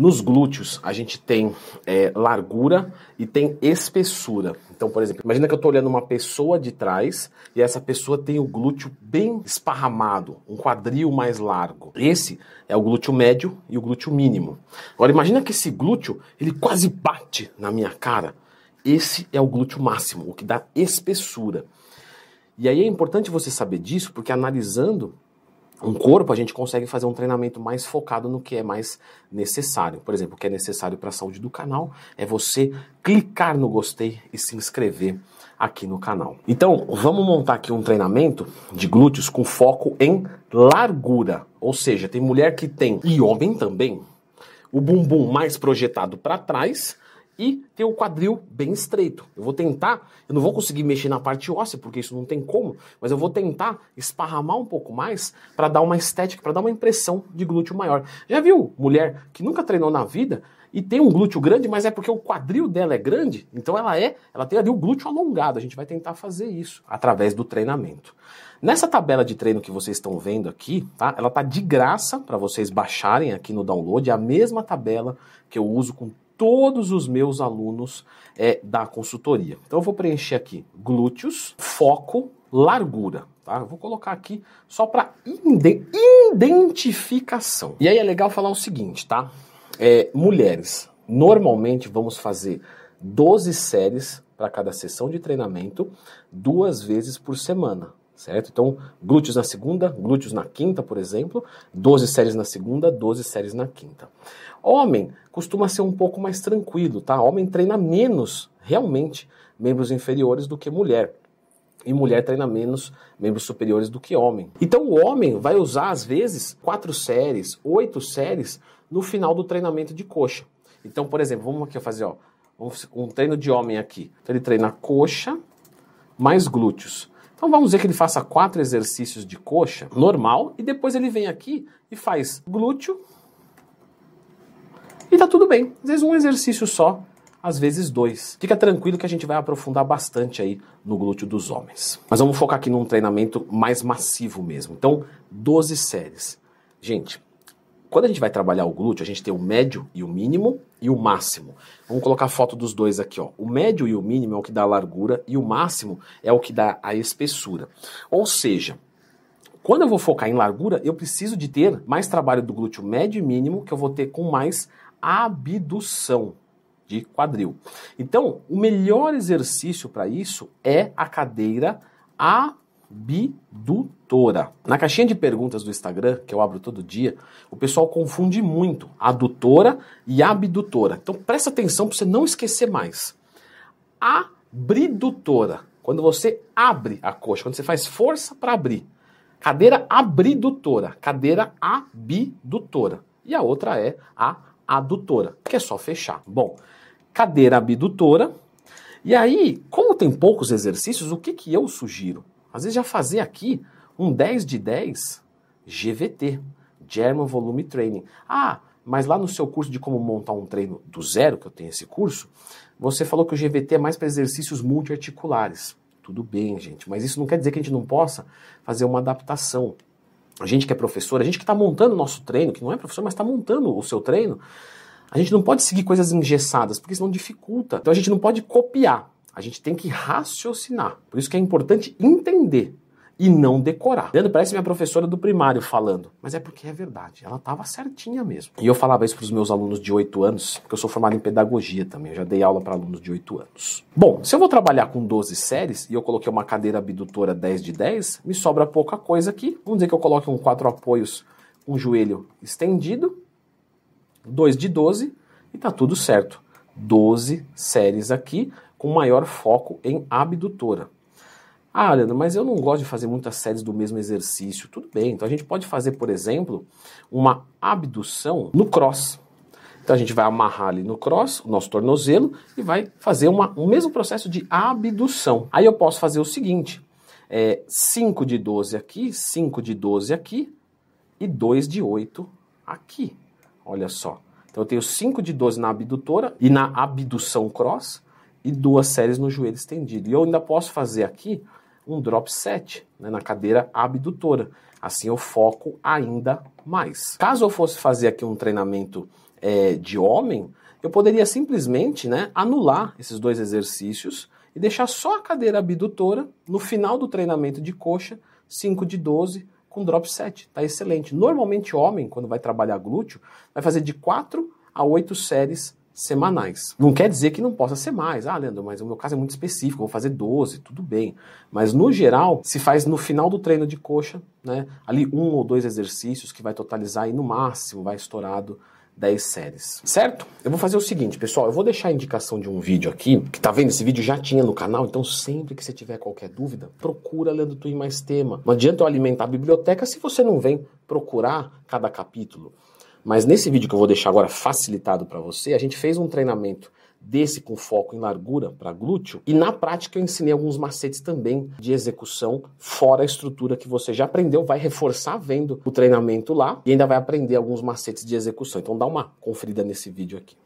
Nos glúteos, a gente tem é, largura e tem espessura. Então, por exemplo, imagina que eu estou olhando uma pessoa de trás e essa pessoa tem o glúteo bem esparramado, um quadril mais largo. Esse é o glúteo médio e o glúteo mínimo. Agora, imagina que esse glúteo, ele quase bate na minha cara. Esse é o glúteo máximo, o que dá espessura. E aí é importante você saber disso, porque analisando um corpo, a gente consegue fazer um treinamento mais focado no que é mais necessário. Por exemplo, o que é necessário para a saúde do canal é você clicar no gostei e se inscrever aqui no canal. Então, vamos montar aqui um treinamento de glúteos com foco em largura. Ou seja, tem mulher que tem, e homem também, o bumbum mais projetado para trás e ter o quadril bem estreito. Eu vou tentar, eu não vou conseguir mexer na parte óssea, porque isso não tem como, mas eu vou tentar esparramar um pouco mais para dar uma estética, para dar uma impressão de glúteo maior. Já viu mulher que nunca treinou na vida e tem um glúteo grande, mas é porque o quadril dela é grande, então ela é, ela tem ali o glúteo alongado. A gente vai tentar fazer isso através do treinamento. Nessa tabela de treino que vocês estão vendo aqui, tá? Ela tá de graça para vocês baixarem aqui no download, é a mesma tabela que eu uso com todos os meus alunos é, da consultoria. Então eu vou preencher aqui glúteos, foco, largura. Tá? Eu vou colocar aqui só para identificação. E aí é legal falar o seguinte, tá? É, mulheres, normalmente vamos fazer 12 séries para cada sessão de treinamento, duas vezes por semana certo? Então, glúteos na segunda, glúteos na quinta, por exemplo, 12 séries na segunda, 12 séries na quinta. Homem costuma ser um pouco mais tranquilo, tá? Homem treina menos, realmente, membros inferiores do que mulher. E mulher treina menos membros superiores do que homem. Então o homem vai usar, às vezes, quatro séries, oito séries no final do treinamento de coxa. Então, por exemplo, vamos aqui fazer ó, um treino de homem aqui. Então ele treina coxa mais glúteos. Então vamos dizer que ele faça quatro exercícios de coxa normal e depois ele vem aqui e faz glúteo e tá tudo bem. Às vezes um exercício só, às vezes dois. Fica tranquilo que a gente vai aprofundar bastante aí no glúteo dos homens. Mas vamos focar aqui num treinamento mais massivo mesmo. Então, 12 séries. Gente, quando a gente vai trabalhar o glúteo, a gente tem o médio e o mínimo e o máximo. Vamos colocar a foto dos dois aqui, ó. O médio e o mínimo é o que dá a largura e o máximo é o que dá a espessura. Ou seja, quando eu vou focar em largura, eu preciso de ter mais trabalho do glúteo médio e mínimo, que eu vou ter com mais abdução de quadril. Então, o melhor exercício para isso é a cadeira abdutora. Na caixinha de perguntas do Instagram, que eu abro todo dia, o pessoal confunde muito adutora e abdutora. Então, presta atenção para você não esquecer mais. Abridutora, quando você abre a coxa, quando você faz força para abrir. Cadeira abridutora, cadeira abdutora. E a outra é a adutora, que é só fechar. Bom, cadeira abdutora. E aí, como tem poucos exercícios, o que, que eu sugiro? Às vezes já fazer aqui um 10 de 10 GVT, German Volume Training. Ah, mas lá no seu curso de como montar um treino do zero, que eu tenho esse curso, você falou que o GVT é mais para exercícios multiarticulares. Tudo bem, gente, mas isso não quer dizer que a gente não possa fazer uma adaptação a gente que é professor, a gente que está montando o nosso treino, que não é professor, mas está montando o seu treino, a gente não pode seguir coisas engessadas, porque senão dificulta. Então a gente não pode copiar, a gente tem que raciocinar. Por isso que é importante entender e não decorar. Leandro, parece minha professora do primário falando, mas é porque é verdade, ela estava certinha mesmo. E eu falava isso para os meus alunos de 8 anos, porque eu sou formado em pedagogia também, eu já dei aula para alunos de 8 anos. Bom, se eu vou trabalhar com 12 séries e eu coloquei uma cadeira abdutora 10 de 10, me sobra pouca coisa aqui. Vamos dizer que eu coloque um quatro apoios, um joelho estendido, 2 de 12 e tá tudo certo. 12 séries aqui com maior foco em abdutora. Ah, Leandro, mas eu não gosto de fazer muitas séries do mesmo exercício. Tudo bem, então a gente pode fazer, por exemplo, uma abdução no cross. Então a gente vai amarrar ali no cross, o nosso tornozelo, e vai fazer uma, o mesmo processo de abdução. Aí eu posso fazer o seguinte: é, 5 de 12 aqui, 5 de 12 aqui e 2 de 8 aqui. Olha só. Então eu tenho 5 de 12 na abdutora e na abdução cross e duas séries no joelho estendido. E eu ainda posso fazer aqui um drop set né, na cadeira abdutora. Assim eu foco ainda mais. Caso eu fosse fazer aqui um treinamento é, de homem, eu poderia simplesmente né, anular esses dois exercícios e deixar só a cadeira abdutora no final do treinamento de coxa, 5 de 12, com drop 7. Tá excelente. Normalmente, homem, quando vai trabalhar glúteo, vai fazer de 4 a 8 séries semanais. Não quer dizer que não possa ser mais. Ah, Leandro, mas o meu caso é muito específico, vou fazer 12, tudo bem. Mas no geral, se faz no final do treino de coxa, né? Ali um ou dois exercícios que vai totalizar e no máximo vai estourado 10 séries. Certo? Eu vou fazer o seguinte, pessoal, eu vou deixar a indicação de um vídeo aqui, que tá vendo, esse vídeo já tinha no canal, então sempre que você tiver qualquer dúvida, procura Leandro Twin mais tema. Não adianta eu alimentar a biblioteca se você não vem procurar cada capítulo. Mas nesse vídeo que eu vou deixar agora facilitado para você, a gente fez um treinamento desse com foco em largura para glúteo e na prática eu ensinei alguns macetes também de execução fora a estrutura que você já aprendeu, vai reforçar vendo o treinamento lá e ainda vai aprender alguns macetes de execução. Então dá uma conferida nesse vídeo aqui.